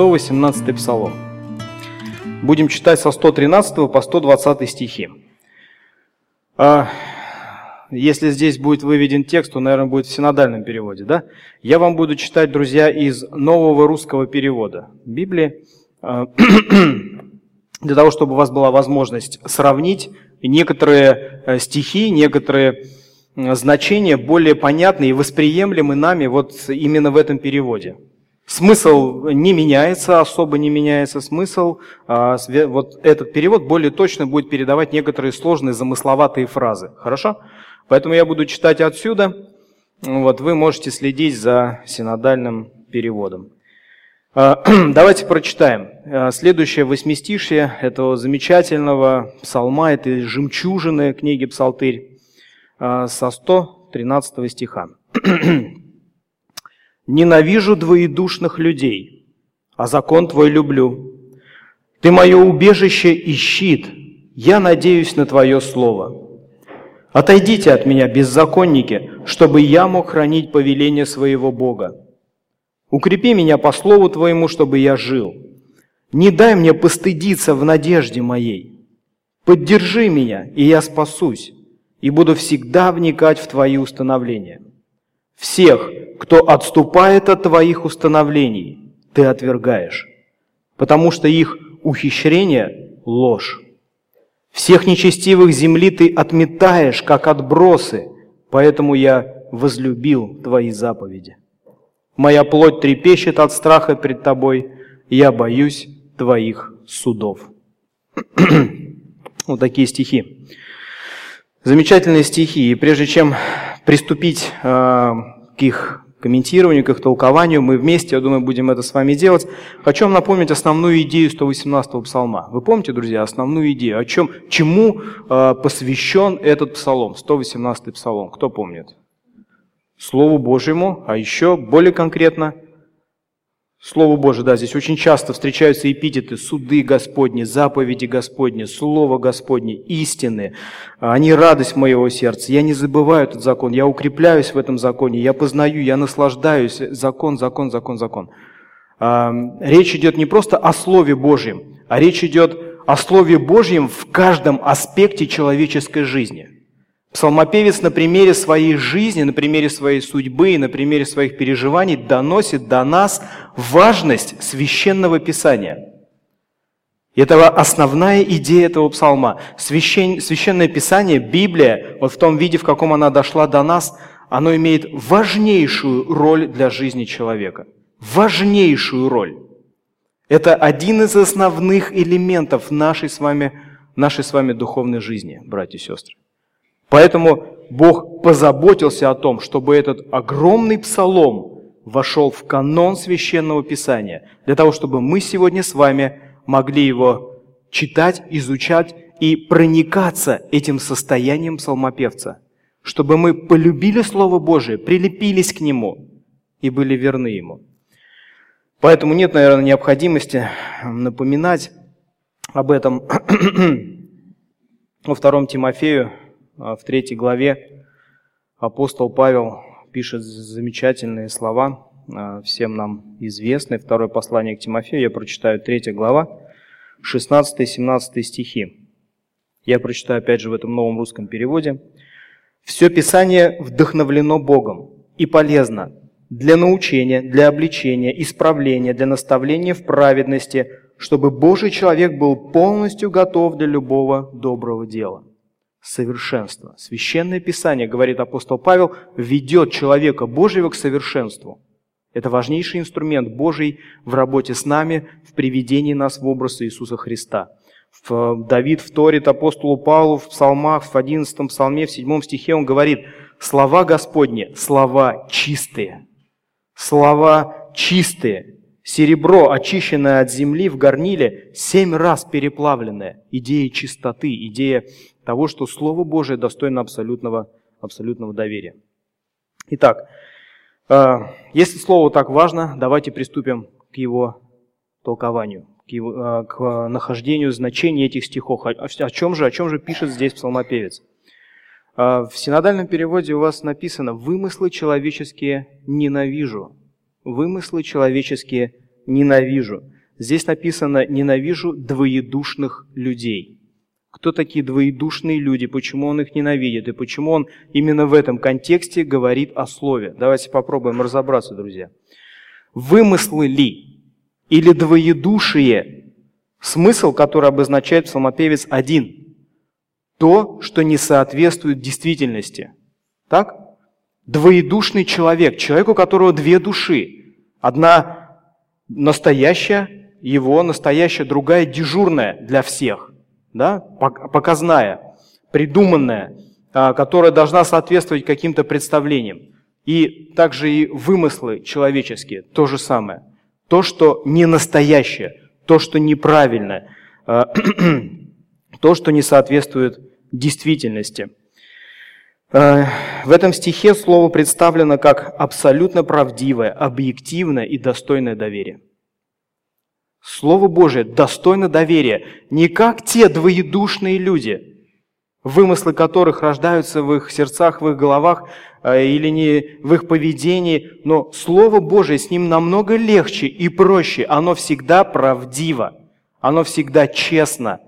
118 Псалом. Будем читать со 113 по 120 стихи. А, если здесь будет выведен текст, то, наверное, будет в синодальном переводе, да? Я вам буду читать, друзья, из нового русского перевода Библии, а, для того, чтобы у вас была возможность сравнить некоторые э, стихи, некоторые значения более понятны и восприемлемы нами вот именно в этом переводе. Смысл не меняется, особо не меняется смысл. А, вот этот перевод более точно будет передавать некоторые сложные замысловатые фразы. Хорошо? Поэтому я буду читать отсюда. Вот, вы можете следить за синодальным переводом. А, давайте прочитаем. А, следующее восьмистишье этого замечательного псалма, этой жемчужины книги «Псалтырь» со 113 стиха. Ненавижу двоедушных людей, а закон Твой люблю. Ты мое убежище и щит, я надеюсь на Твое слово. Отойдите от меня, беззаконники, чтобы я мог хранить повеление своего Бога. Укрепи меня по слову Твоему, чтобы я жил. Не дай мне постыдиться в надежде моей. Поддержи меня, и я спасусь, и буду всегда вникать в Твои установления. Всех, кто отступает от твоих установлений, ты отвергаешь, потому что их ухищрение – ложь. Всех нечестивых земли ты отметаешь, как отбросы, поэтому я возлюбил твои заповеди. Моя плоть трепещет от страха пред тобой, я боюсь твоих судов. вот такие стихи. Замечательные стихи. И прежде чем приступить э, к их комментированию, к их толкованию. Мы вместе, я думаю, будем это с вами делать. Хочу вам напомнить основную идею 118-го псалма. Вы помните, друзья, основную идею? О чем, чему э, посвящен этот псалом, 118-й псалом? Кто помнит? Слову Божьему, а еще более конкретно – Слово Божие, да, здесь очень часто встречаются эпитеты суды Господни, заповеди Господни, Слово Господне, истины. Они радость моего сердца. Я не забываю этот закон, я укрепляюсь в этом законе, я познаю, я наслаждаюсь. Закон, закон, закон, закон. А, речь идет не просто о Слове Божьем, а речь идет о Слове Божьем в каждом аспекте человеческой жизни – Псалмопевец на примере своей жизни, на примере своей судьбы и на примере своих переживаний доносит до нас важность священного писания. Это основная идея этого псалма. Священ, священное писание, Библия, вот в том виде, в каком она дошла до нас, оно имеет важнейшую роль для жизни человека. Важнейшую роль. Это один из основных элементов нашей с вами, нашей с вами духовной жизни, братья и сестры. Поэтому Бог позаботился о том, чтобы этот огромный псалом вошел в канон священного писания, для того, чтобы мы сегодня с вами могли его читать, изучать и проникаться этим состоянием псалмопевца, чтобы мы полюбили Слово Божие, прилепились к нему и были верны ему. Поэтому нет, наверное, необходимости напоминать об этом во втором Тимофею, в третьей главе апостол Павел пишет замечательные слова, а, всем нам известные. Второе послание к Тимофею, я прочитаю третья глава, 16-17 стихи. Я прочитаю опять же в этом новом русском переводе. «Все Писание вдохновлено Богом и полезно для научения, для обличения, исправления, для наставления в праведности, чтобы Божий человек был полностью готов для любого доброго дела» совершенства. Священное Писание, говорит апостол Павел, ведет человека Божьего к совершенству. Это важнейший инструмент Божий в работе с нами, в приведении нас в образ Иисуса Христа. Давид вторит апостолу Павлу в псалмах, в 11 псалме, в 7 стихе он говорит, «Слова Господни – слова чистые, слова чистые, серебро, очищенное от земли в горниле, семь раз переплавленное». Идея чистоты, идея того, что Слово Божие достойно абсолютного, абсолютного доверия. Итак, э, если Слово так важно, давайте приступим к его толкованию, к, его, э, к нахождению значения этих стихов. О чем же, о чем же пишет здесь псалмопевец? Э, в синодальном переводе у вас написано «вымыслы человеческие ненавижу». Вымыслы человеческие ненавижу. Здесь написано «ненавижу двоедушных людей». Кто такие двоедушные люди, почему он их ненавидит и почему он именно в этом контексте говорит о слове. Давайте попробуем разобраться, друзья. Вымыслы ли или двоедушие, смысл, который обозначает псалмопевец один, то, что не соответствует действительности. Так? Двоедушный человек, человек, у которого две души. Одна настоящая, его настоящая, другая дежурная для всех да, показная, придуманная, а, которая должна соответствовать каким-то представлениям. И также и вымыслы человеческие, то же самое. То, что не настоящее, то, что неправильное, а, то, что не соответствует действительности. А, в этом стихе слово представлено как абсолютно правдивое, объективное и достойное доверия. Слово Божие достойно доверия, не как те двоедушные люди, вымыслы которых рождаются в их сердцах, в их головах э, или не в их поведении, но Слово Божие с ним намного легче и проще. Оно всегда правдиво, оно всегда честно,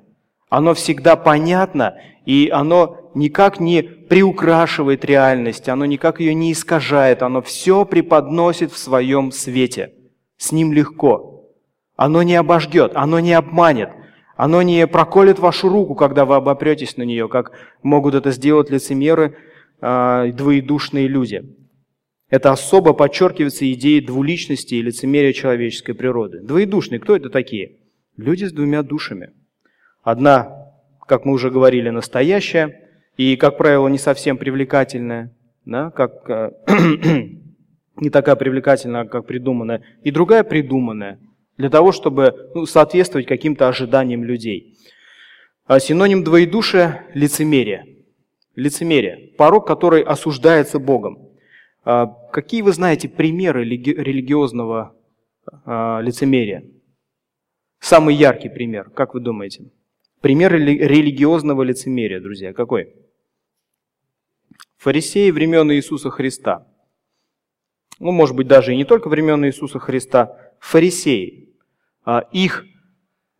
оно всегда понятно, и оно никак не приукрашивает реальность, оно никак ее не искажает, оно все преподносит в своем свете. С ним легко. Оно не обожгет, оно не обманет, оно не проколет вашу руку, когда вы обопретесь на нее, как могут это сделать лицемеры, э, двоедушные люди. Это особо подчеркивается идеей двуличности и лицемерия человеческой природы. Двоедушные, кто это такие? Люди с двумя душами. Одна, как мы уже говорили, настоящая, и, как правило, не совсем привлекательная, да, как, э, не такая привлекательная, как придуманная, и другая придуманная – для того, чтобы ну, соответствовать каким-то ожиданиям людей. А синоним двоедушия – лицемерие. Лицемерие – порог, который осуждается Богом. А какие вы знаете примеры религиозного а, лицемерия? Самый яркий пример, как вы думаете? Пример религиозного лицемерия, друзья, какой? Фарисеи времен Иисуса Христа. Ну, может быть, даже и не только времен Иисуса Христа, фарисеи, а, их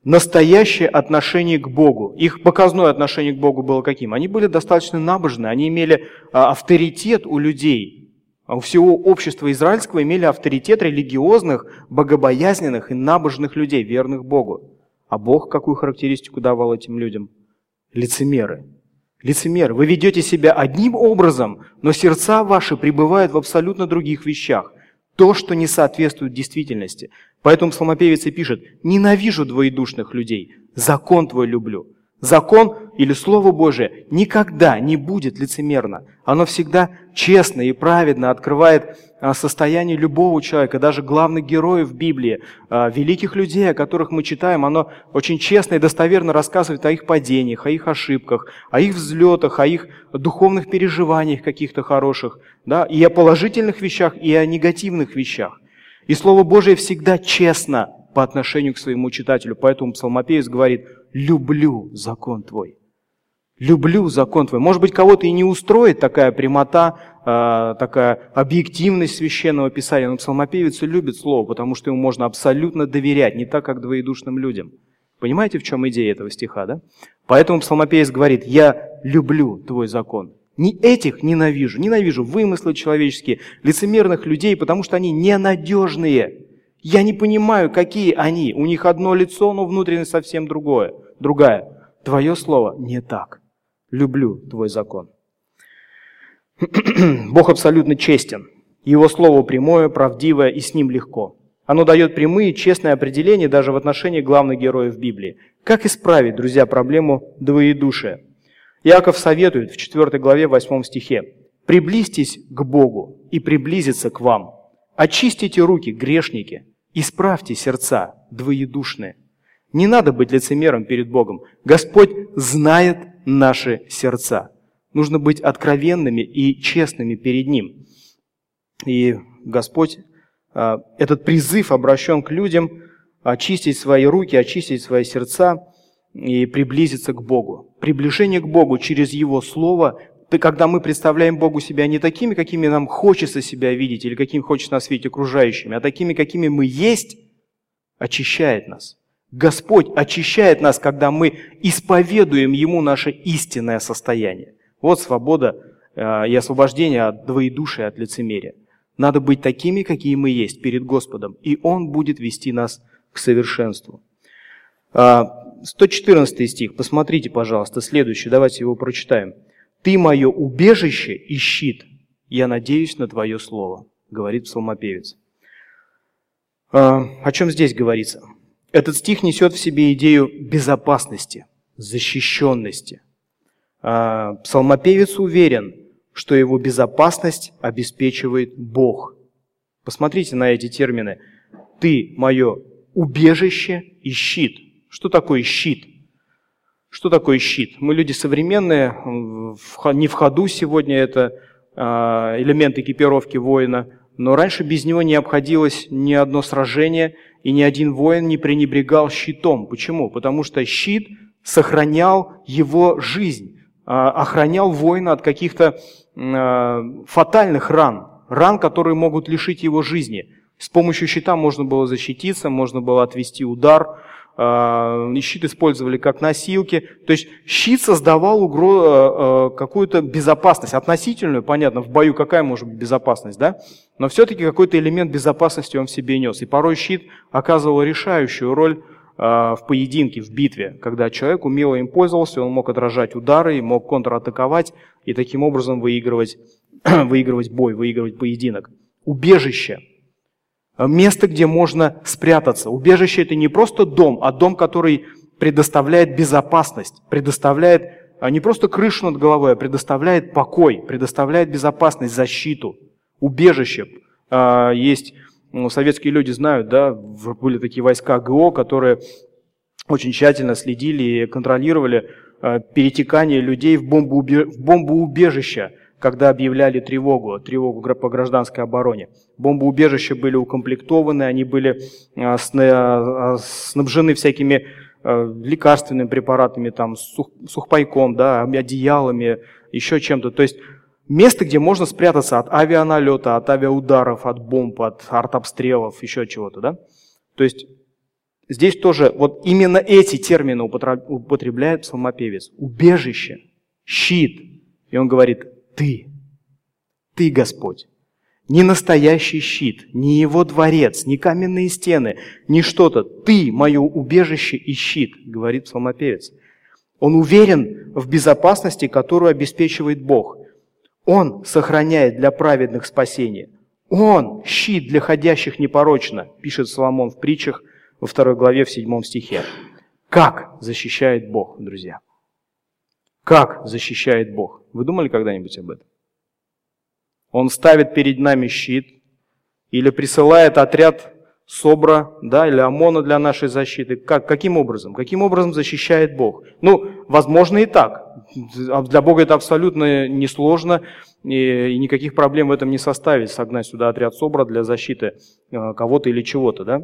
настоящее отношение к Богу, их показное отношение к Богу было каким? Они были достаточно набожны, они имели а, авторитет у людей, а у всего общества израильского имели авторитет религиозных, богобоязненных и набожных людей, верных Богу. А Бог какую характеристику давал этим людям? Лицемеры. Лицемеры. Вы ведете себя одним образом, но сердца ваши пребывают в абсолютно других вещах то, что не соответствует действительности. Поэтому псалмопевец и пишет, «Ненавижу двоедушных людей, закон твой люблю». Закон или Слово Божие никогда не будет лицемерно. Оно всегда честно и праведно открывает а, состояние любого человека, даже главных героев Библии, а, великих людей, о которых мы читаем. Оно очень честно и достоверно рассказывает о их падениях, о их ошибках, о их взлетах, о их духовных переживаниях каких-то хороших, да, и о положительных вещах, и о негативных вещах. И Слово Божие всегда честно по отношению к своему читателю. Поэтому псалмопевец говорит, люблю закон твой. Люблю закон твой. Может быть, кого-то и не устроит такая прямота, э, такая объективность священного писания, но псалмопевец любит слово, потому что ему можно абсолютно доверять, не так, как двоедушным людям. Понимаете, в чем идея этого стиха, да? Поэтому псалмопевец говорит, я люблю твой закон. Не этих ненавижу, ненавижу вымыслы человеческие, лицемерных людей, потому что они ненадежные. Я не понимаю, какие они. У них одно лицо, но внутренность совсем другое, другая. Твое слово не так. Люблю твой закон. Бог абсолютно честен. Его слово прямое, правдивое и с ним легко. Оно дает прямые, честные определения даже в отношении главных героев Библии. Как исправить, друзья, проблему двоедушия? Иаков советует в 4 главе 8 стихе. «Приблизьтесь к Богу и приблизиться к вам. Очистите руки, грешники, Исправьте сердца двоедушные. Не надо быть лицемером перед Богом. Господь знает наши сердца. Нужно быть откровенными и честными перед Ним. И Господь, а, этот призыв обращен к людям очистить свои руки, очистить свои сердца и приблизиться к Богу. Приближение к Богу через Его Слово когда мы представляем Богу себя не такими, какими нам хочется себя видеть, или какими хочется нас видеть окружающими, а такими, какими мы есть, очищает нас. Господь очищает нас, когда мы исповедуем Ему наше истинное состояние. Вот свобода э, и освобождение от двоедушия, от лицемерия. Надо быть такими, какие мы есть перед Господом, и Он будет вести нас к совершенству. 114 а, стих, посмотрите, пожалуйста, следующий, давайте его прочитаем. «Ты мое убежище и щит, я надеюсь на Твое слово», говорит псалмопевец. А, о чем здесь говорится? Этот стих несет в себе идею безопасности, защищенности. А, псалмопевец уверен, что его безопасность обеспечивает Бог. Посмотрите на эти термины. Ты мое убежище и щит. Что такое щит? Что такое щит? Мы люди современные, не в ходу сегодня это а, элемент экипировки воина, но раньше без него не обходилось ни одно сражение, и ни один воин не пренебрегал щитом. Почему? Потому что щит сохранял его жизнь, а, охранял воина от каких-то а, фатальных ран, ран, которые могут лишить его жизни. С помощью щита можно было защититься, можно было отвести удар, а, щит использовали как носилки. То есть щит создавал угро... какую-то безопасность, относительную, понятно, в бою какая может быть безопасность, да? Но все-таки какой-то элемент безопасности он в себе нес. И порой щит оказывал решающую роль в поединке, в битве, когда человек умело им пользовался, он мог отражать удары, мог контратаковать и таким образом выигрывать, выигрывать бой, выигрывать поединок. Убежище. Место, где можно спрятаться. Убежище это не просто дом, а дом, который предоставляет безопасность, предоставляет а, не просто крышу над головой, а предоставляет покой, предоставляет безопасность, защиту. Убежище. А, есть ну, советские люди знают, да, были такие войска ГО, которые очень тщательно следили и контролировали э, перетекание людей в, бомбоубе... в бомбоубежище, когда объявляли тревогу, тревогу по гражданской обороне. Бомбоубежища были укомплектованы, они были э, э, снабжены всякими лекарственными препаратами, там, сухпайком, да, одеялами, еще чем-то. То есть Место, где можно спрятаться от авианалета, от авиаударов, от бомб, от артобстрелов, еще чего-то, да? То есть здесь тоже вот именно эти термины употребляет псалмопевец. Убежище, щит. И он говорит, ты, ты Господь. Не настоящий щит, не его дворец, не каменные стены, не что-то. Ты мое убежище и щит, говорит псалмопевец. Он уверен в безопасности, которую обеспечивает Бог. Он сохраняет для праведных спасение. Он – щит для ходящих непорочно, пишет Соломон в притчах во второй главе в седьмом стихе. Как защищает Бог, друзья? Как защищает Бог? Вы думали когда-нибудь об этом? Он ставит перед нами щит или присылает отряд СОБРа да, или ОМОНа для нашей защиты. Как, каким образом? Каким образом защищает Бог? Ну, возможно и так. Для Бога это абсолютно несложно, и, и никаких проблем в этом не составит согнать сюда отряд СОБРа для защиты э, кого-то или чего-то. Да?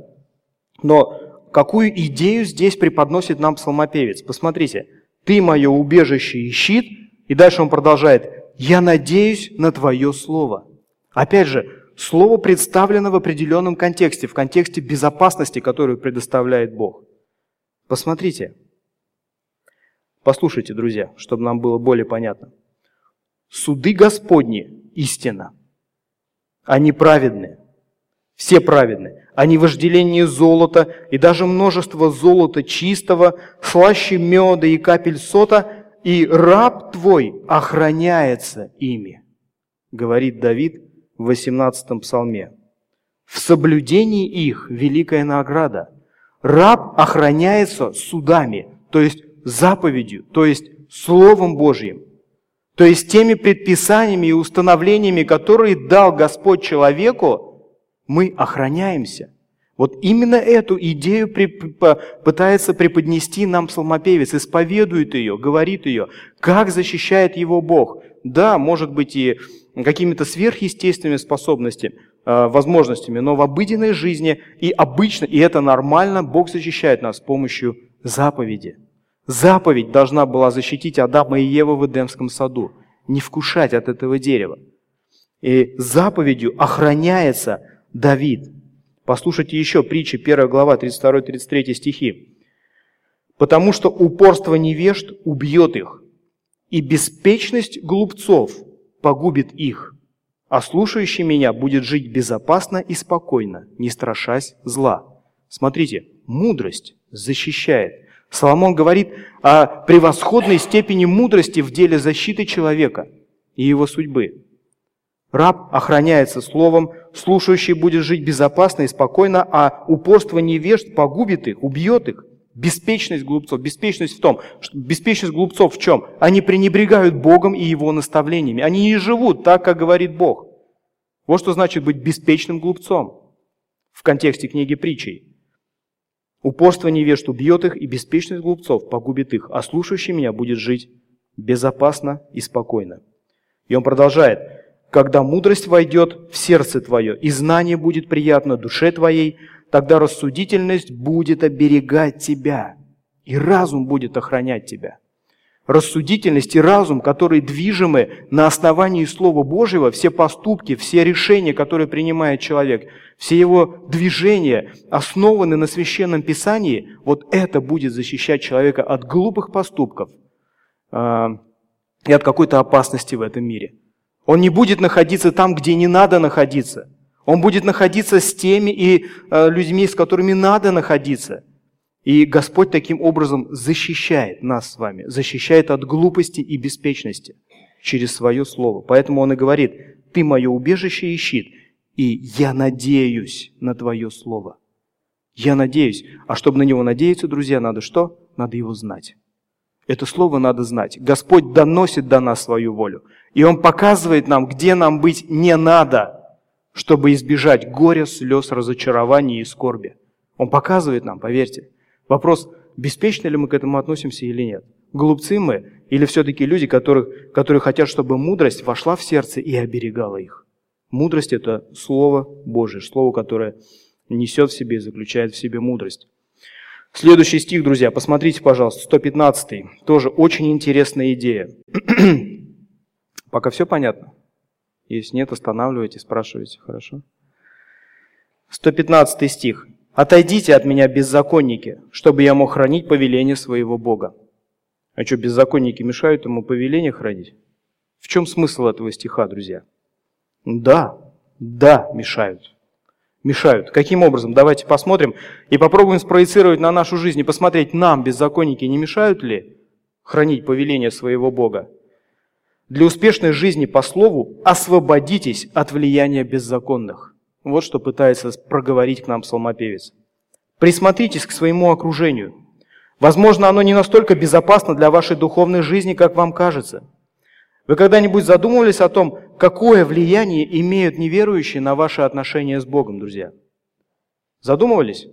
Но какую идею здесь преподносит нам псалмопевец? Посмотрите. «Ты мое убежище и щит», и дальше он продолжает, «Я надеюсь на Твое Слово». Опять же, Слово представлено в определенном контексте, в контексте безопасности, которую предоставляет Бог. Посмотрите. Послушайте, друзья, чтобы нам было более понятно. Суды Господни – истина. Они праведны. Все праведны. Они вожделение золота и даже множество золота чистого, слаще меда и капель сота, и раб твой охраняется ими, говорит Давид в 18 псалме. В соблюдении их великая награда. Раб охраняется судами, то есть заповедью, то есть Словом Божьим, то есть теми предписаниями и установлениями, которые дал Господь человеку, мы охраняемся. Вот именно эту идею пытается преподнести нам псалмопевец, исповедует ее, говорит ее, как защищает его Бог. Да, может быть и какими-то сверхъестественными способностями, э, возможностями, но в обыденной жизни и обычно, и это нормально, Бог защищает нас с помощью заповеди. Заповедь должна была защитить Адама и Еву в Эдемском саду, не вкушать от этого дерева. И заповедью охраняется Давид. Послушайте еще притчи, 1 глава, 32-33 стихи. «Потому что упорство невежд убьет их, и беспечность глупцов погубит их, а слушающий меня будет жить безопасно и спокойно, не страшась зла». Смотрите, мудрость защищает. Соломон говорит о превосходной степени мудрости в деле защиты человека и его судьбы. Раб охраняется словом, слушающий будет жить безопасно и спокойно, а упорство невежд погубит их, убьет их. Беспечность глупцов. Беспечность в том, что беспечность глупцов в чем? Они пренебрегают Богом и Его наставлениями. Они не живут так, как говорит Бог. Вот что значит быть беспечным глупцом в контексте книги притчей. Упорство невежд убьет их, и беспечность глупцов погубит их, а слушающий меня будет жить безопасно и спокойно. И он продолжает. Когда мудрость войдет в сердце твое, и знание будет приятно душе твоей, тогда рассудительность будет оберегать тебя, и разум будет охранять тебя. Рассудительность и разум, которые движимы на основании Слова Божьего, все поступки, все решения, которые принимает человек, все его движения основаны на Священном Писании, вот это будет защищать человека от глупых поступков э, и от какой-то опасности в этом мире. Он не будет находиться там, где не надо находиться. Он будет находиться с теми и э, людьми, с которыми надо находиться. И Господь таким образом защищает нас с вами, защищает от глупости и беспечности через свое слово. Поэтому Он и говорит, ты мое убежище и щит, и я надеюсь на твое слово. Я надеюсь. А чтобы на него надеяться, друзья, надо что? Надо его знать. Это слово надо знать. Господь доносит до нас свою волю. И Он показывает нам, где нам быть не надо, чтобы избежать горя, слез, разочарований и скорби. Он показывает нам, поверьте. Вопрос, беспечно ли мы к этому относимся или нет. Глупцы мы или все-таки люди, которых, которые хотят, чтобы мудрость вошла в сердце и оберегала их. Мудрость – это Слово Божие, Слово, которое несет в себе и заключает в себе мудрость. Следующий стих, друзья, посмотрите, пожалуйста, 115 Тоже очень интересная идея. Пока все понятно? Если нет, останавливайте, спрашивайте, хорошо? 115 стих. «Отойдите от меня, беззаконники, чтобы я мог хранить повеление своего Бога». А что, беззаконники мешают ему повеление хранить? В чем смысл этого стиха, друзья? Да, да, мешают мешают. Каким образом? Давайте посмотрим и попробуем спроецировать на нашу жизнь и посмотреть, нам, беззаконники, не мешают ли хранить повеление своего Бога. Для успешной жизни по слову освободитесь от влияния беззаконных. Вот что пытается проговорить к нам псалмопевец. Присмотритесь к своему окружению. Возможно, оно не настолько безопасно для вашей духовной жизни, как вам кажется – вы когда-нибудь задумывались о том, какое влияние имеют неверующие на ваши отношения с Богом, друзья? Задумывались?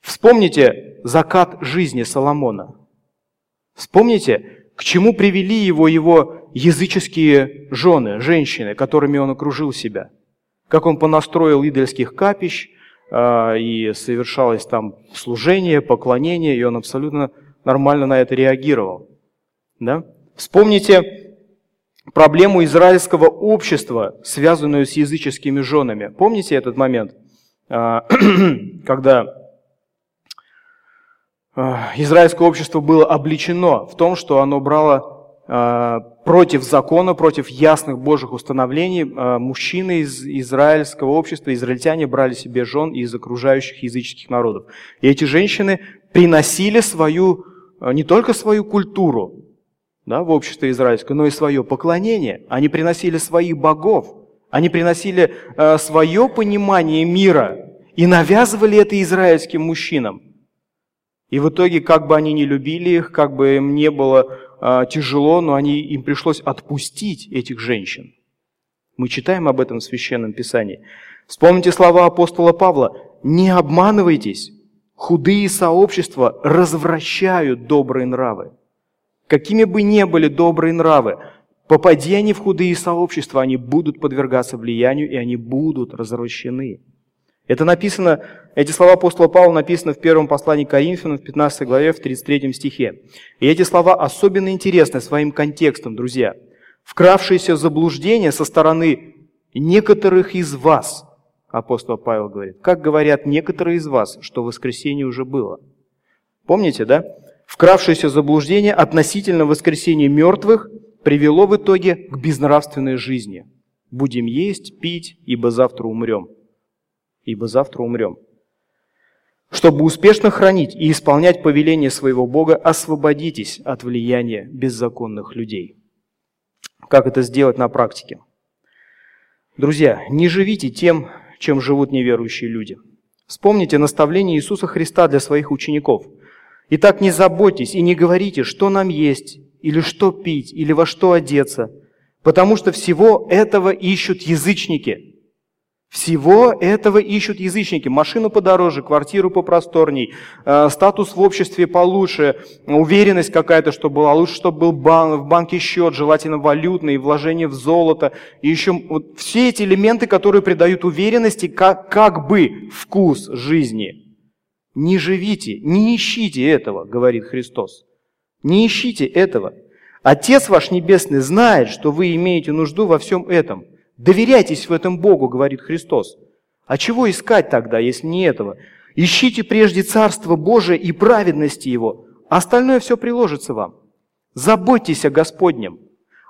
Вспомните закат жизни Соломона. Вспомните, к чему привели его его языческие жены, женщины, которыми он окружил себя. Как он понастроил идольских капищ, а, и совершалось там служение, поклонение, и он абсолютно нормально на это реагировал. Да? Вспомните проблему израильского общества, связанную с языческими женами. Помните этот момент, а, когда а, израильское общество было обличено в том, что оно брало против закона, против ясных Божьих установлений, мужчины из израильского общества, израильтяне брали себе жен из окружающих языческих народов. И эти женщины приносили свою, не только свою культуру, да, в обществе израильское, но и свое поклонение. Они приносили своих богов, они приносили э, свое понимание мира и навязывали это израильским мужчинам. И в итоге, как бы они ни любили их, как бы им не было э, тяжело, но они, им пришлось отпустить этих женщин. Мы читаем об этом в Священном Писании. Вспомните слова апостола Павла. «Не обманывайтесь, худые сообщества развращают добрые нравы». Какими бы ни были добрые нравы, попади они в худые сообщества, они будут подвергаться влиянию, и они будут развращены. Это написано, эти слова апостола Павла написаны в первом послании к Коринфянам в 15 главе, в 33 стихе. И эти слова особенно интересны своим контекстом, друзья. Вкравшееся заблуждение со стороны некоторых из вас апостол Павел говорит, как говорят некоторые из вас, что воскресенье уже было. Помните, да? Вкравшееся заблуждение относительно воскресения мертвых привело в итоге к безнравственной жизни. Будем есть, пить, ибо завтра умрем. Ибо завтра умрем. Чтобы успешно хранить и исполнять повеление своего Бога, освободитесь от влияния беззаконных людей. Как это сделать на практике? Друзья, не живите тем, чем живут неверующие люди. Вспомните наставление Иисуса Христа для своих учеников. Итак, не заботьтесь и не говорите, что нам есть, или что пить, или во что одеться, потому что всего этого ищут язычники – всего этого ищут язычники. Машину подороже, квартиру попросторней, э, статус в обществе получше, уверенность какая-то, чтобы была лучше, чтобы был бан, в банке счет, желательно валютный, вложение в золото. И еще вот все эти элементы, которые придают уверенности, как, как бы вкус жизни. Не живите, не ищите этого, говорит Христос. Не ищите этого. Отец ваш Небесный знает, что вы имеете нужду во всем этом – Доверяйтесь в этом Богу, говорит Христос. А чего искать тогда, если не этого? Ищите прежде Царство Божие и праведности Его, а остальное все приложится вам. Заботьтесь о Господнем.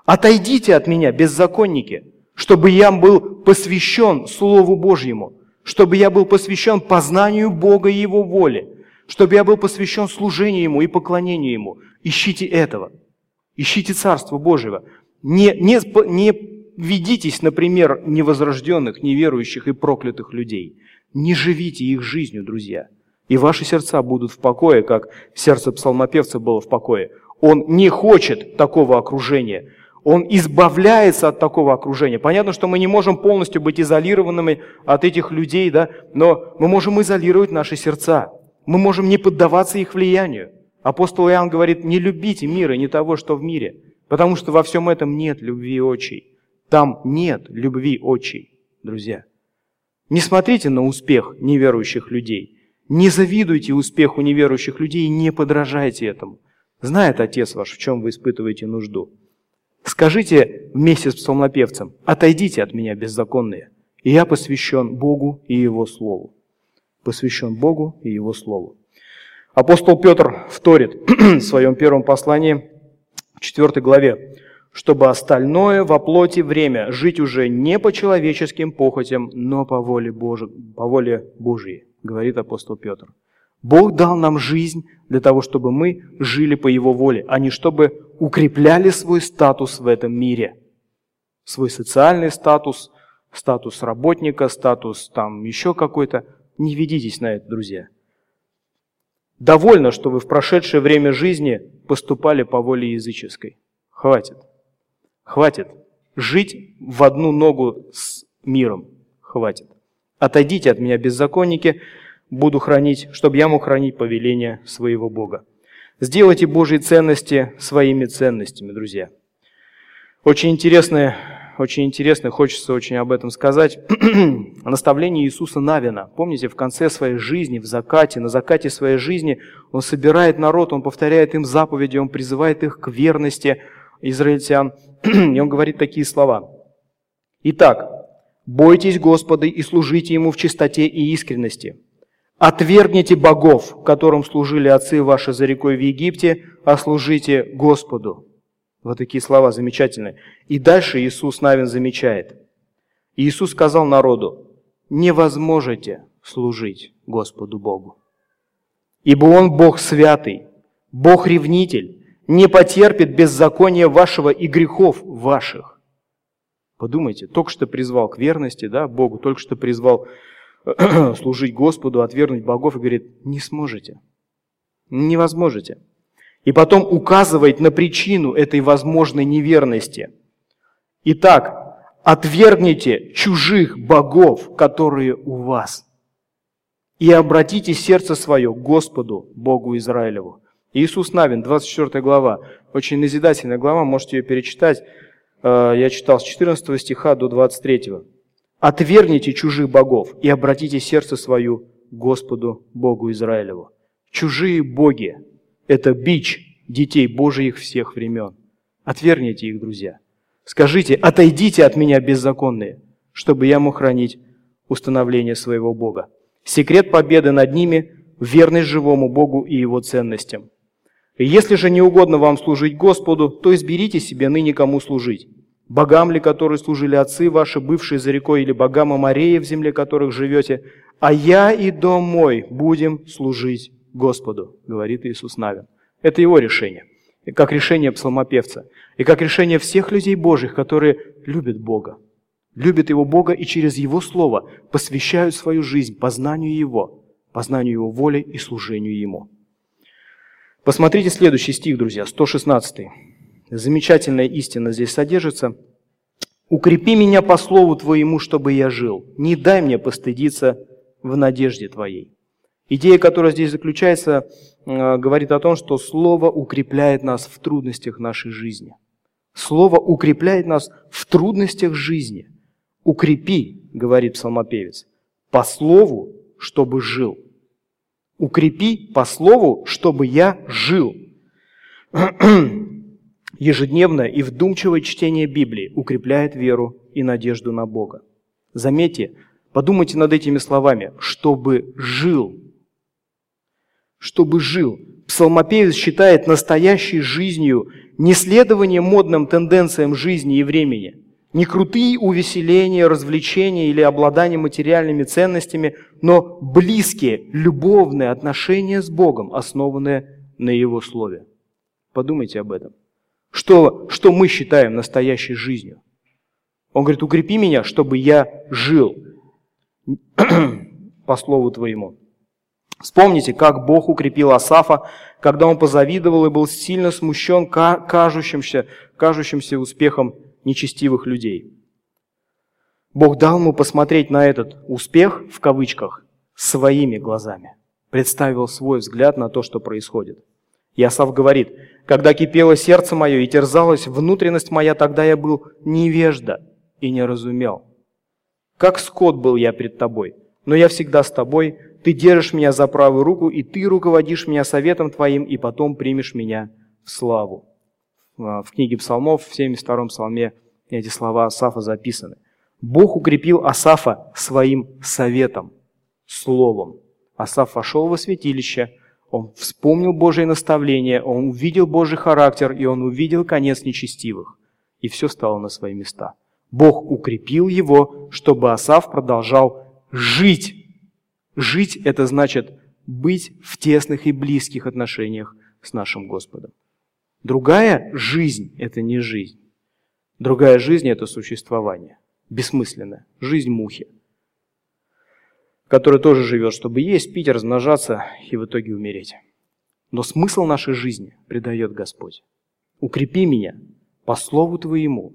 Отойдите от меня, беззаконники, чтобы я был посвящен Слову Божьему, чтобы я был посвящен познанию Бога и Его воле, чтобы я был посвящен служению Ему и поклонению Ему. Ищите этого. Ищите Царство Божьего. Не, не, не ведитесь, например, невозрожденных, неверующих и проклятых людей. Не живите их жизнью, друзья. И ваши сердца будут в покое, как сердце псалмопевца было в покое. Он не хочет такого окружения. Он избавляется от такого окружения. Понятно, что мы не можем полностью быть изолированными от этих людей, да? но мы можем изолировать наши сердца. Мы можем не поддаваться их влиянию. Апостол Иоанн говорит, не любите мира, не того, что в мире, потому что во всем этом нет любви очей. Там нет любви отчей, друзья. Не смотрите на успех неверующих людей. Не завидуйте успеху неверующих людей и не подражайте этому. Знает Отец ваш, в чем вы испытываете нужду. Скажите вместе с псалмопевцем, отойдите от меня, беззаконные, и я посвящен Богу и Его Слову. Посвящен Богу и Его Слову. Апостол Петр вторит в своем первом послании, в 4 главе, чтобы остальное во плоти время жить уже не по человеческим похотям, но по воле, Божи, по воле Божьей, говорит апостол Петр. Бог дал нам жизнь для того, чтобы мы жили по Его воле, а не чтобы укрепляли свой статус в этом мире. Свой социальный статус, статус работника, статус там еще какой-то. Не ведитесь на это, друзья. Довольно, что вы в прошедшее время жизни поступали по воле языческой. Хватит. Хватит. Жить в одну ногу с миром. Хватит. Отойдите от меня, беззаконники, буду хранить, чтобы я мог хранить повеление своего Бога. Сделайте Божьи ценности своими ценностями, друзья. Очень интересное, очень интересно, хочется очень об этом сказать. Наставление Иисуса Навина. Помните, в конце своей жизни, в закате, на закате своей жизни Он собирает народ, Он повторяет им заповеди, Он призывает их к верности – израильтян, и он говорит такие слова. «Итак, бойтесь Господа и служите Ему в чистоте и искренности. Отвергните богов, которым служили отцы ваши за рекой в Египте, а служите Господу». Вот такие слова замечательные. И дальше Иисус Навин замечает. Иисус сказал народу, не возможете служить Господу Богу. Ибо Он Бог святый, Бог ревнитель, не потерпит беззакония вашего и грехов ваших. Подумайте, только что призвал к верности, да, Богу, только что призвал служить Господу, отвергнуть богов и говорит, не сможете, не возможете. И потом указывает на причину этой возможной неверности. Итак, отвергните чужих богов, которые у вас, и обратите сердце свое к Господу, Богу Израилеву. Иисус Навин, 24 глава, очень назидательная глава, можете ее перечитать. Э, я читал с 14 стиха до 23. «Отвергните чужих богов и обратите сердце свое Господу Богу Израилеву». Чужие боги – это бич детей Божиих всех времен. Отвергните их, друзья. Скажите, отойдите от меня, беззаконные, чтобы я мог хранить установления своего Бога. Секрет победы над ними – верность живому Богу и Его ценностям. Если же не угодно вам служить Господу, то изберите себе ныне кому служить. Богам ли, которые служили отцы ваши, бывшие за рекой, или богам Амарея, в земле которых живете, а я и дом мой будем служить Господу, говорит Иисус Навин. Это его решение, как решение псалмопевца, и как решение всех людей Божьих, которые любят Бога, любят Его Бога и через Его Слово посвящают свою жизнь познанию Его, познанию Его воли и служению Ему. Посмотрите следующий стих, друзья, 116. Замечательная истина здесь содержится. «Укрепи меня по слову Твоему, чтобы я жил. Не дай мне постыдиться в надежде Твоей». Идея, которая здесь заключается, э, говорит о том, что Слово укрепляет нас в трудностях нашей жизни. Слово укрепляет нас в трудностях жизни. «Укрепи», говорит псалмопевец, «по слову, чтобы жил». Укрепи по слову, чтобы я жил. Ежедневное и вдумчивое чтение Библии укрепляет веру и надежду на Бога. Заметьте, подумайте над этими словами, чтобы жил. Чтобы жил. Псалмопевец считает настоящей жизнью не следование модным тенденциям жизни и времени – не крутые увеселения, развлечения или обладание материальными ценностями, но близкие, любовные отношения с Богом, основанные на Его Слове. Подумайте об этом. Что, что мы считаем настоящей жизнью? Он говорит, укрепи меня, чтобы я жил по Слову Твоему. Вспомните, как Бог укрепил Асафа, когда он позавидовал и был сильно смущен кажущимся, кажущимся успехом нечестивых людей. Бог дал ему посмотреть на этот успех, в кавычках, своими глазами. Представил свой взгляд на то, что происходит. Ясав говорит, «Когда кипело сердце мое и терзалась внутренность моя, тогда я был невежда и не разумел. Как скот был я пред тобой, но я всегда с тобой, ты держишь меня за правую руку, и ты руководишь меня советом твоим, и потом примешь меня в славу». А, в книге псалмов, в 72-м псалме эти слова Асафа записаны. Бог укрепил Асафа своим советом, словом. Асаф вошел во святилище, он вспомнил Божие наставление, он увидел Божий характер, и он увидел конец нечестивых. И все стало на свои места. Бог укрепил его, чтобы Асаф продолжал жить. Жить – это значит быть в тесных и близких отношениях с нашим Господом. Другая жизнь – это не жизнь. Другая жизнь – это существование. Бессмысленная. Жизнь мухи. Которая тоже живет, чтобы есть, пить, размножаться и в итоге умереть. Но смысл нашей жизни придает Господь. Укрепи меня по слову Твоему,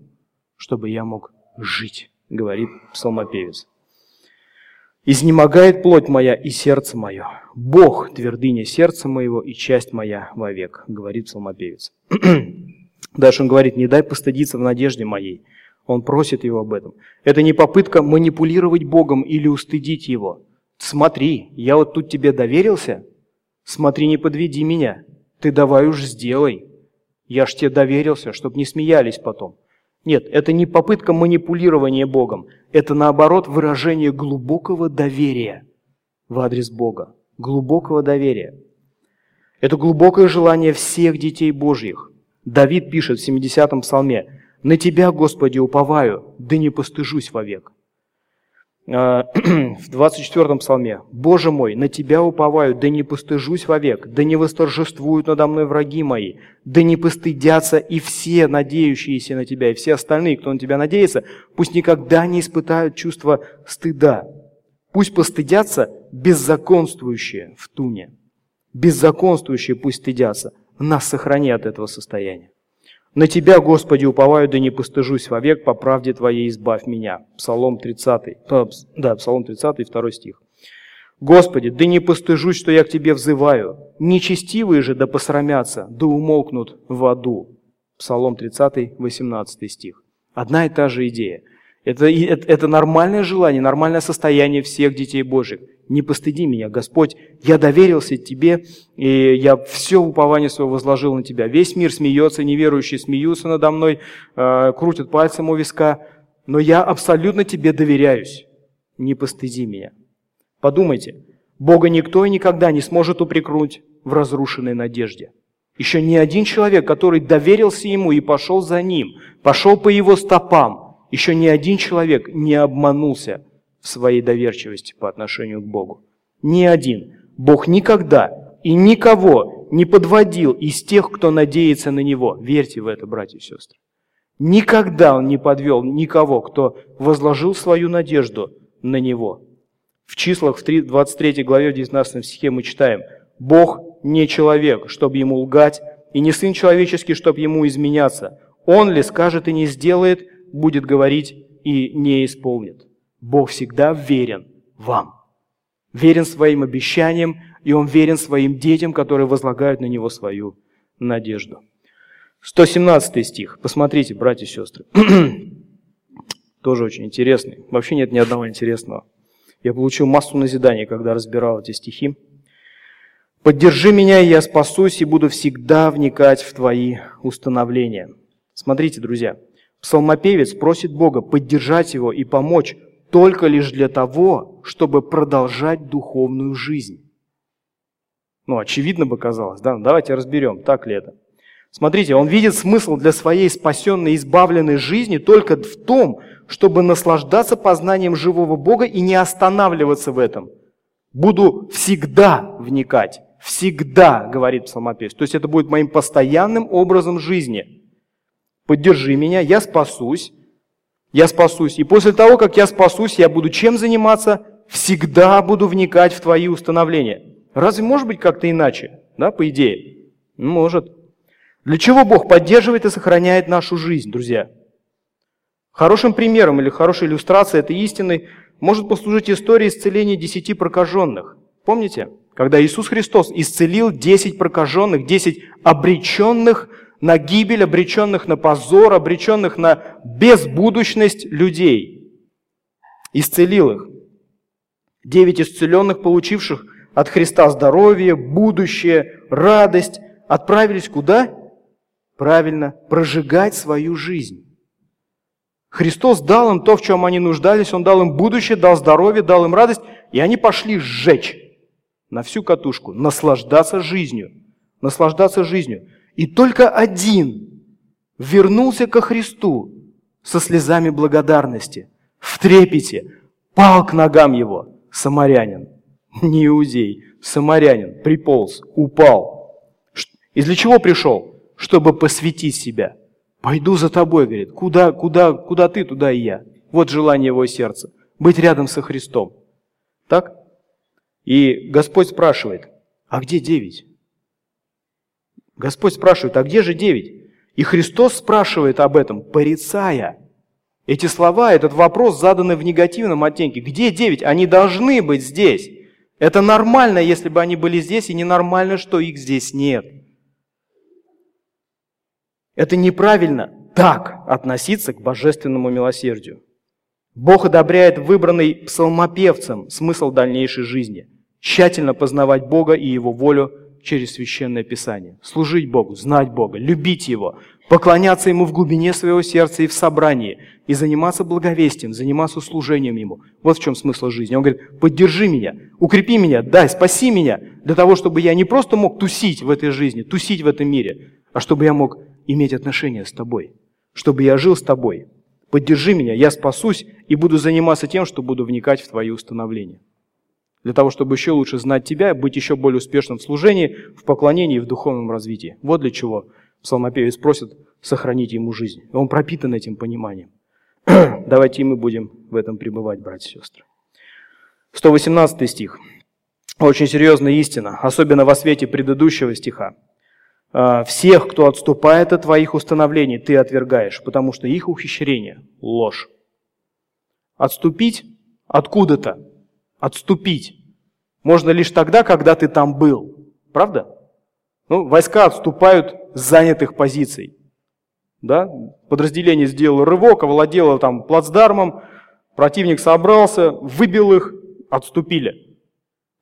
чтобы я мог жить, говорит псалмопевец. Изнемогает плоть моя и сердце мое. Бог – твердыня сердца моего и часть моя вовек, говорит псалмопевец. Дальше он говорит, не дай постыдиться в надежде моей. Он просит его об этом. Это не попытка манипулировать Богом или устыдить Его. Смотри, я вот тут тебе доверился, смотри, не подведи меня. Ты давай уж сделай. Я ж тебе доверился, чтобы не смеялись потом. Нет, это не попытка манипулирования Богом. Это наоборот выражение глубокого доверия в адрес Бога. Глубокого доверия. Это глубокое желание всех детей Божьих. Давид пишет в 70-м псалме, «На Тебя, Господи, уповаю, да не постыжусь вовек». А, в 24-м псалме, «Боже мой, на Тебя уповаю, да не постыжусь вовек, да не восторжествуют надо мной враги мои, да не постыдятся и все надеющиеся на Тебя, и все остальные, кто на Тебя надеется, пусть никогда не испытают чувство стыда. Пусть постыдятся беззаконствующие в туне. Беззаконствующие пусть стыдятся. Нас сохрани от этого состояния. На Тебя, Господи, уповаю, да не постыжусь вовек, по правде Твоей избавь меня. Псалом 30, э, да, Псалом 30, 2 стих. Господи, да не постыжусь, что я к Тебе взываю. Нечестивые же да посрамятся, да умолкнут в аду. Псалом 30, 18 стих. Одна и та же идея. Это, это, это нормальное желание, нормальное состояние всех детей Божьих не постыди меня, Господь, я доверился Тебе, и я все упование свое возложил на Тебя. Весь мир смеется, неверующие смеются надо мной, э, крутят пальцем у виска, но я абсолютно Тебе доверяюсь. не постыди меня. Подумайте, Бога никто и никогда не сможет упрекнуть в разрушенной надежде. Еще ни один человек, который доверился Ему и пошел за Ним, пошел по Его стопам, еще ни один человек не обманулся в своей доверчивости по отношению к Богу. Ни один. Бог никогда и никого не подводил из тех, кто надеется на Него. Верьте в это, братья и сестры. Никогда Он не подвел никого, кто возложил свою надежду на Него. В числах в 23 главе в 19 стихе мы читаем, «Бог не человек, чтобы ему лгать, и не сын человеческий, чтобы ему изменяться. Он ли скажет и не сделает, будет говорить и не исполнит». Бог всегда верен вам. Верен своим обещаниям, и Он верен своим детям, которые возлагают на Него свою надежду. 117 стих. Посмотрите, братья и сестры. Тоже очень интересный. Вообще нет ни одного интересного. Я получил массу назиданий, когда разбирал эти стихи. «Поддержи меня, и я спасусь, и буду всегда вникать в Твои установления». Смотрите, друзья, псалмопевец просит Бога поддержать его и помочь только лишь для того, чтобы продолжать духовную жизнь. Ну, очевидно бы казалось, да? Давайте разберем, так ли это. Смотрите, он видит смысл для своей спасенной, избавленной жизни только в том, чтобы наслаждаться познанием живого Бога и не останавливаться в этом. Буду всегда вникать, всегда, говорит псалмопевец. То есть это будет моим постоянным образом жизни. Поддержи меня, я спасусь, я спасусь. И после того, как я спасусь, я буду чем заниматься? Всегда буду вникать в твои установления. Разве может быть как-то иначе? Да, по идее? Может. Для чего Бог поддерживает и сохраняет нашу жизнь, друзья? Хорошим примером или хорошей иллюстрацией этой истины может послужить история исцеления десяти прокаженных. Помните? Когда Иисус Христос исцелил десять прокаженных, десять обреченных на гибель, обреченных на позор, обреченных на безбудущность людей. Исцелил их. Девять исцеленных, получивших от Христа здоровье, будущее, радость, отправились куда? Правильно, прожигать свою жизнь. Христос дал им то, в чем они нуждались, Он дал им будущее, дал здоровье, дал им радость, и они пошли сжечь на всю катушку, наслаждаться жизнью, наслаждаться жизнью. И только один вернулся ко Христу со слезами благодарности, в трепете, пал к ногам его, самарянин, не иудей, самарянин, приполз, упал. И для чего пришел? Чтобы посвятить себя. Пойду за тобой, говорит. Куда, куда, куда ты, туда и я. Вот желание его сердца. Быть рядом со Христом. Так? И Господь спрашивает, а где девять? Господь спрашивает, а где же девять? И Христос спрашивает об этом, порицая. Эти слова, этот вопрос заданы в негативном оттенке. Где девять? Они должны быть здесь. Это нормально, если бы они были здесь, и ненормально, что их здесь нет. Это неправильно так относиться к божественному милосердию. Бог одобряет выбранный псалмопевцем смысл дальнейшей жизни. Тщательно познавать Бога и Его волю через Священное Писание. Служить Богу, знать Бога, любить Его, поклоняться Ему в глубине своего сердца и в собрании, и заниматься благовестием, заниматься служением Ему. Вот в чем смысл жизни. Он говорит, поддержи меня, укрепи меня, дай, спаси меня, для того, чтобы я не просто мог тусить в этой жизни, тусить в этом мире, а чтобы я мог иметь отношения с Тобой, чтобы я жил с Тобой. Поддержи меня, я спасусь и буду заниматься тем, что буду вникать в Твои установления для того, чтобы еще лучше знать Тебя, быть еще более успешным в служении, в поклонении и в духовном развитии. Вот для чего псалмопевец просит сохранить ему жизнь. Он пропитан этим пониманием. Давайте и мы будем в этом пребывать, братья и сестры. 118 стих. Очень серьезная истина, особенно во свете предыдущего стиха. «А, «Всех, кто отступает от твоих установлений, ты отвергаешь, потому что их ухищрение – ложь». Отступить откуда-то Отступить можно лишь тогда, когда ты там был. Правда? Ну, войска отступают с занятых позиций. Да? Подразделение сделало рывок, овладело там плацдармом, противник собрался, выбил их, отступили.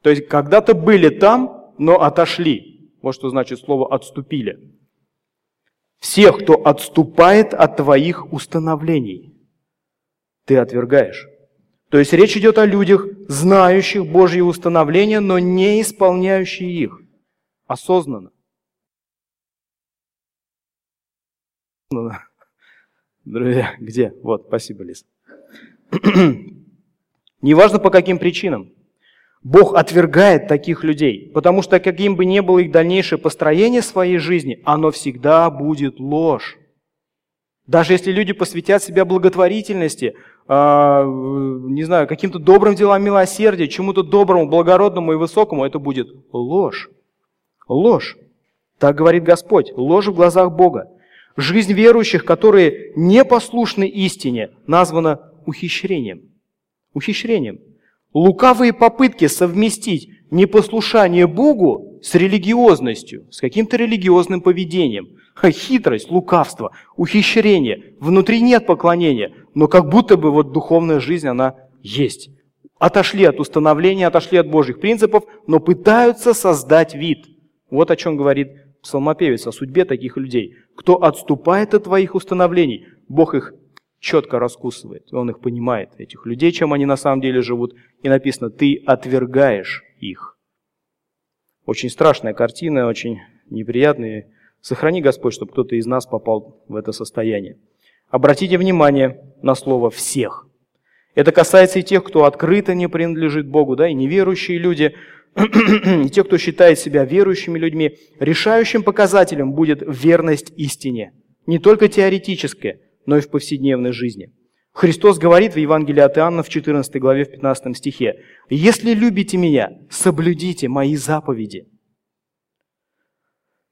То есть когда-то были там, но отошли. Вот что значит слово «отступили». Всех, кто отступает от твоих установлений, ты отвергаешь. То есть речь идет о людях, знающих Божьи установления, но не исполняющие их осознанно. Друзья, где? Вот, спасибо, Лиз. Неважно по каким причинам. Бог отвергает таких людей, потому что каким бы ни было их дальнейшее построение своей жизни, оно всегда будет ложь. Даже если люди посвятят себя благотворительности, э, не знаю, каким-то добрым делам милосердия, чему-то доброму, благородному и высокому, это будет ложь. Ложь. Так говорит Господь. Ложь в глазах Бога. Жизнь верующих, которые не послушны истине, названа ухищрением. Ухищрением. Лукавые попытки совместить непослушание Богу с религиозностью, с каким-то религиозным поведением. Хитрость, лукавство, ухищрение. Внутри нет поклонения, но как будто бы вот духовная жизнь, она есть. Отошли от установления, отошли от Божьих принципов, но пытаются создать вид. Вот о чем говорит псалмопевец, о судьбе таких людей. Кто отступает от твоих установлений, Бог их четко раскусывает, Он их понимает, этих людей, чем они на самом деле живут. И написано, ты отвергаешь их. Очень страшная картина, очень неприятная. Сохрани, Господь, чтобы кто-то из нас попал в это состояние. Обратите внимание на слово «всех». Это касается и тех, кто открыто не принадлежит Богу, да, и неверующие люди, и те, кто считает себя верующими людьми. Решающим показателем будет верность истине. Не только теоретическая, но и в повседневной жизни. Христос говорит в Евангелии от Иоанна в 14 главе в 15 стихе, «Если любите Меня, соблюдите Мои заповеди».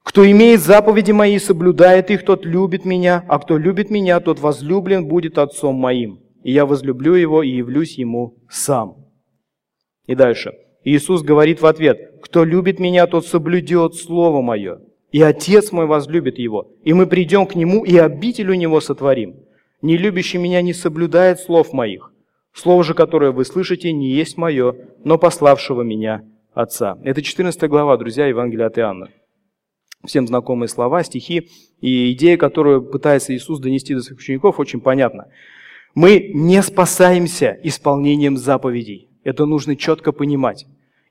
Кто имеет заповеди Мои, соблюдает их, тот любит Меня, а кто любит Меня, тот возлюблен будет Отцом Моим. И я возлюблю его и явлюсь ему сам. И дальше. Иисус говорит в ответ, кто любит Меня, тот соблюдет Слово Мое и Отец мой возлюбит его, и мы придем к нему и обитель у него сотворим. Не любящий меня не соблюдает слов моих. Слово же, которое вы слышите, не есть мое, но пославшего меня Отца. Это 14 глава, друзья, Евангелия от Иоанна. Всем знакомые слова, стихи и идея, которую пытается Иисус донести до своих учеников, очень понятна. Мы не спасаемся исполнением заповедей. Это нужно четко понимать.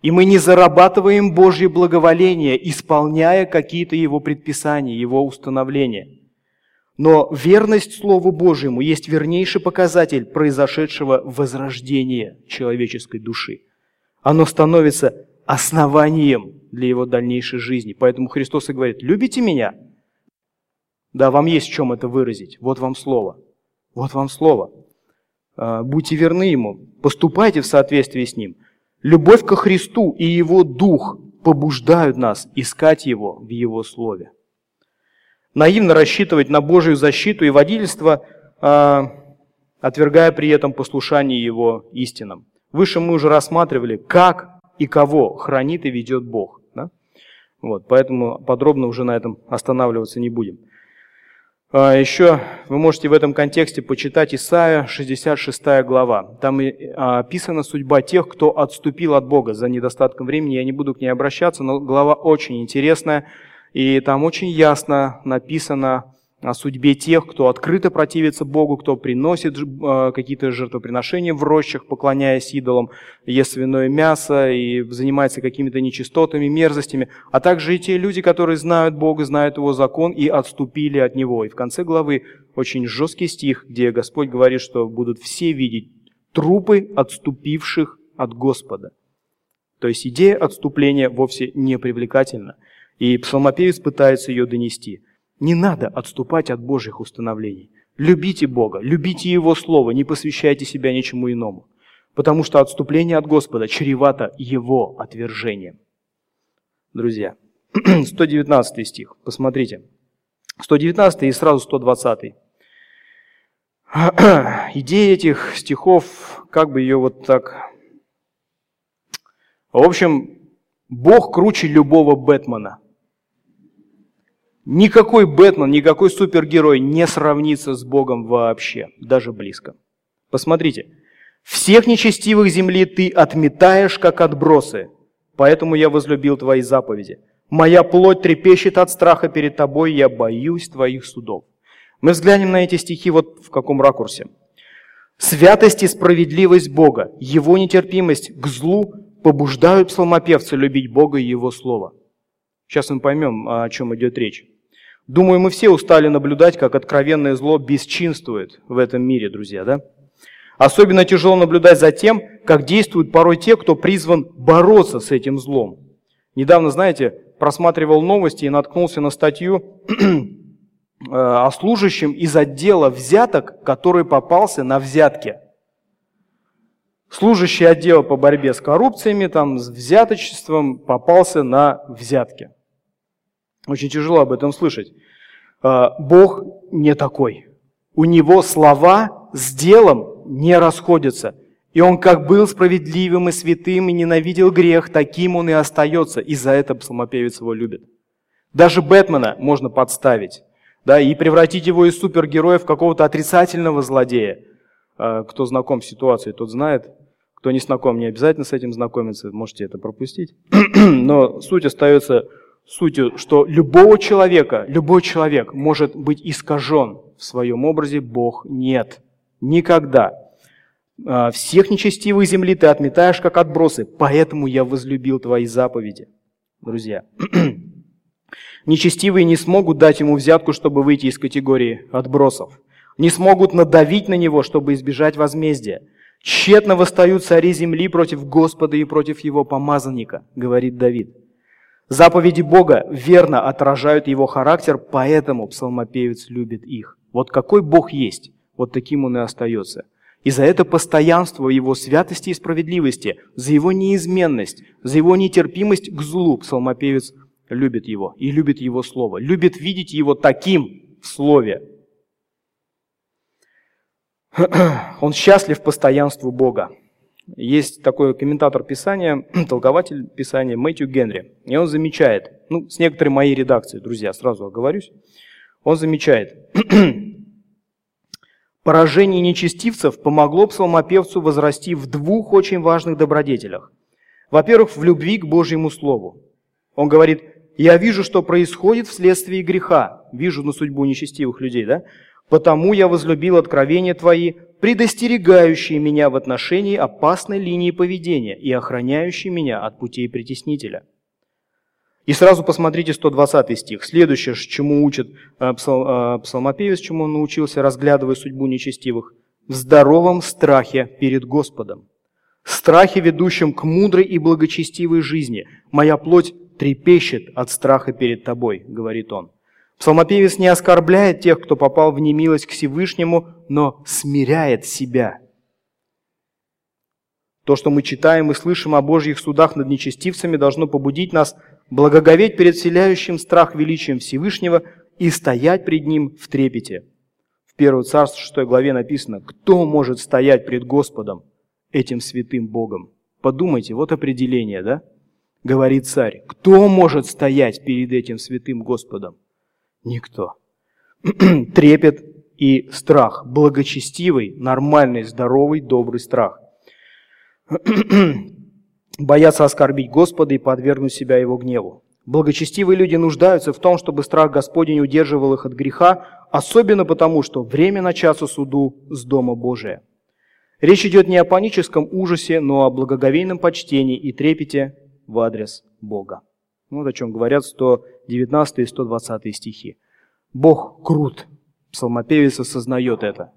И мы не зарабатываем Божье благоволение, исполняя какие-то Его предписания, Его установления. Но верность Слову Божьему есть вернейший показатель произошедшего возрождения человеческой души. Оно становится основанием для его дальнейшей жизни. Поэтому Христос и говорит, любите меня? Да, вам есть в чем это выразить. Вот вам слово. Вот вам слово. А, будьте верны Ему, поступайте в соответствии с Ним – Любовь ко Христу и Его Дух побуждают нас искать Его в Его Слове. Наивно рассчитывать на Божию защиту и водительство, а, отвергая при этом послушание Его истинам. Выше мы уже рассматривали, как и кого хранит и ведет Бог. Да? Вот, поэтому подробно уже на этом останавливаться не будем. А, Еще вы можете в этом контексте почитать Исаия, 66 глава. Там а, описана судьба тех, кто отступил от Бога за недостатком времени. Я не буду к ней обращаться, но глава очень интересная. И там очень ясно написано о судьбе тех, кто открыто противится Богу, кто приносит э, какие-то жертвоприношения в рощах, поклоняясь идолам, ест свиное мясо и занимается какими-то нечистотами, мерзостями, а также и те люди, которые знают Бога, знают Его закон и отступили от Него. И в конце главы очень жесткий стих, где Господь говорит, что будут все видеть трупы отступивших от Господа. То есть идея отступления вовсе не привлекательна. И псалмопевец пытается ее донести – не надо отступать от Божьих установлений. Любите Бога, любите Его Слово, не посвящайте себя ничему иному. Потому что отступление от Господа чревато Его отвержением. Друзья, 119 стих, посмотрите. 119 и сразу 120. Идея этих стихов, как бы ее вот так... В общем, Бог круче любого Бэтмена – Никакой Бэтмен, никакой супергерой не сравнится с Богом вообще, даже близко. Посмотрите, всех нечестивых земли ты отметаешь, как отбросы, поэтому я возлюбил твои заповеди. Моя плоть трепещет от страха перед тобой, я боюсь твоих судов. Мы взглянем на эти стихи вот в каком ракурсе. Святость и справедливость Бога, Его нетерпимость к злу побуждают псалмопевца любить Бога и Его Слово. Сейчас мы поймем, о чем идет речь. Думаю, мы все устали наблюдать, как откровенное зло бесчинствует в этом мире, друзья, да? Особенно тяжело наблюдать за тем, как действуют порой те, кто призван бороться с этим злом. Недавно, знаете, просматривал новости и наткнулся на статью э, о служащем из отдела взяток, который попался на взятке. Служащий отдела по борьбе с коррупциями, там, с взяточеством попался на взятке. Очень тяжело об этом слышать. Э, Бог не такой. У него слова с делом не расходятся. И он как был справедливым и святым и ненавидел грех, таким он и остается. И за это псалмопевец его любит. Даже Бэтмена можно подставить. Да, и превратить его из супергероя в какого-то отрицательного злодея. А, кто знаком с ситуацией, тот знает. Кто не знаком, не обязательно с этим знакомиться, можете это пропустить. Но суть остается сутью, что любого человека, любой человек может быть искажен в своем образе, Бог нет. Никогда. А, всех нечестивых земли ты отметаешь, как отбросы, поэтому я возлюбил твои заповеди. Друзья, нечестивые не смогут дать ему взятку, чтобы выйти из категории отбросов. Не смогут надавить на него, чтобы избежать возмездия. Тщетно восстают цари земли против Господа и против его помазанника, говорит Давид. Заповеди Бога верно отражают его характер, поэтому псалмопевец любит их. Вот какой Бог есть, вот таким он и остается. И за это постоянство его святости и справедливости, за его неизменность, за его нетерпимость к злу псалмопевец любит его и любит его слово, любит видеть его таким в слове. Он счастлив постоянству Бога. Есть такой комментатор Писания, толкователь Писания Мэтью Генри, и он замечает, ну, с некоторой моей редакции, друзья, сразу оговорюсь, он замечает, Поражение нечестивцев помогло псалмопевцу возрасти в двух очень важных добродетелях. Во-первых, в любви к Божьему Слову. Он говорит, я вижу, что происходит вследствие греха. Вижу на судьбу нечестивых людей, да? Потому я возлюбил откровения Твои, предостерегающие меня в отношении опасной линии поведения и охраняющие меня от путей притеснителя. И сразу посмотрите 120 стих. Следующее, чему учит э, э, псалмопевец, чему он научился, разглядывая судьбу нечестивых. В здоровом страхе перед Господом. Страхе, ведущем к мудрой и благочестивой жизни. Моя плоть трепещет от страха перед тобой, говорит он. Псалмопевец не оскорбляет тех, кто попал в немилость к Всевышнему, но смиряет себя. То, что мы читаем и слышим о Божьих судах над нечестивцами, должно побудить нас благоговеть перед вселяющим страх величием Всевышнего и стоять пред Ним в трепете. В 1 Царств 6 главе написано, кто может стоять пред Господом, этим святым Богом? Подумайте, вот определение, да? Говорит царь, кто может стоять перед этим святым Господом? Никто. Трепет и страх, благочестивый, нормальный, здоровый, добрый страх. боятся оскорбить Господа и подвергнуть себя Его гневу. Благочестивые люди нуждаются в том, чтобы страх Господень удерживал их от греха, особенно потому, что время начаться суду с Дома Божия. Речь идет не о паническом ужасе, но о благоговейном почтении и трепете в адрес Бога. Вот о чем говорят 119 и 120 стихи. Бог крут. Псалмопевец осознает это.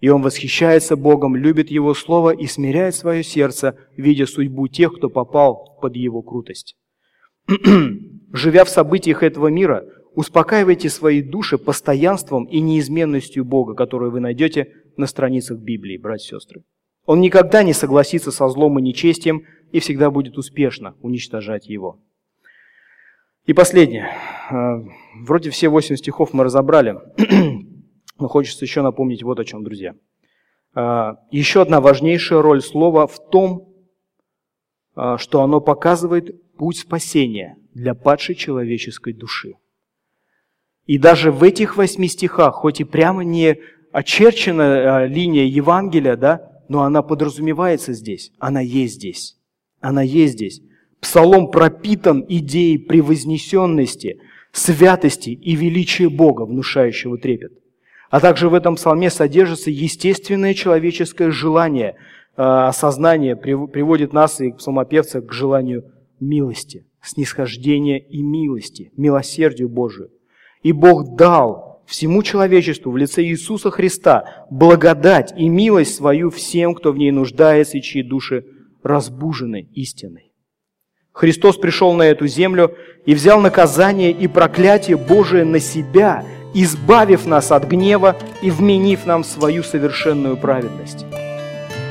И он восхищается Богом, любит Его Слово и смиряет свое сердце, видя судьбу тех, кто попал под Его крутость. Живя в событиях этого мира, успокаивайте свои души постоянством и неизменностью Бога, которую вы найдете на страницах Библии, братья и сестры. Он никогда не согласится со злом и нечестием и всегда будет успешно уничтожать его. И последнее. Э, вроде все восемь стихов мы разобрали. Но хочется еще напомнить вот о чем, друзья. А, еще одна важнейшая роль слова в том, а, что оно показывает путь спасения для падшей человеческой души. И даже в этих восьми стихах, хоть и прямо не очерчена линия Евангелия, да, но она подразумевается здесь, она есть здесь, она есть здесь. Псалом пропитан идеей превознесенности, святости и величия Бога, внушающего трепет. А также в этом псалме содержится естественное человеческое желание, э, осознание приводит нас и псалмопевца к желанию милости, снисхождения и милости, милосердию Божию. И Бог дал всему человечеству в лице Иисуса Христа благодать и милость свою всем, кто в ней нуждается и чьи души разбужены истиной. Христос пришел на эту землю и взял наказание и проклятие Божие на себя, избавив нас от гнева и вменив нам свою совершенную праведность.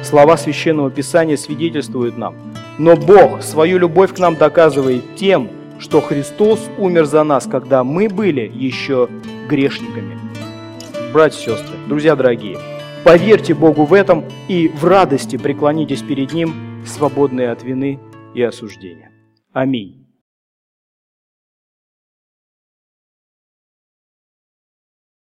Слова Священного Писания свидетельствуют нам, но Бог свою любовь к нам доказывает тем, что Христос умер за нас, когда мы были еще грешниками. Братья и сестры, друзья дорогие, поверьте Богу в этом и в радости преклонитесь перед Ним, свободные от вины и осуждения. a mim.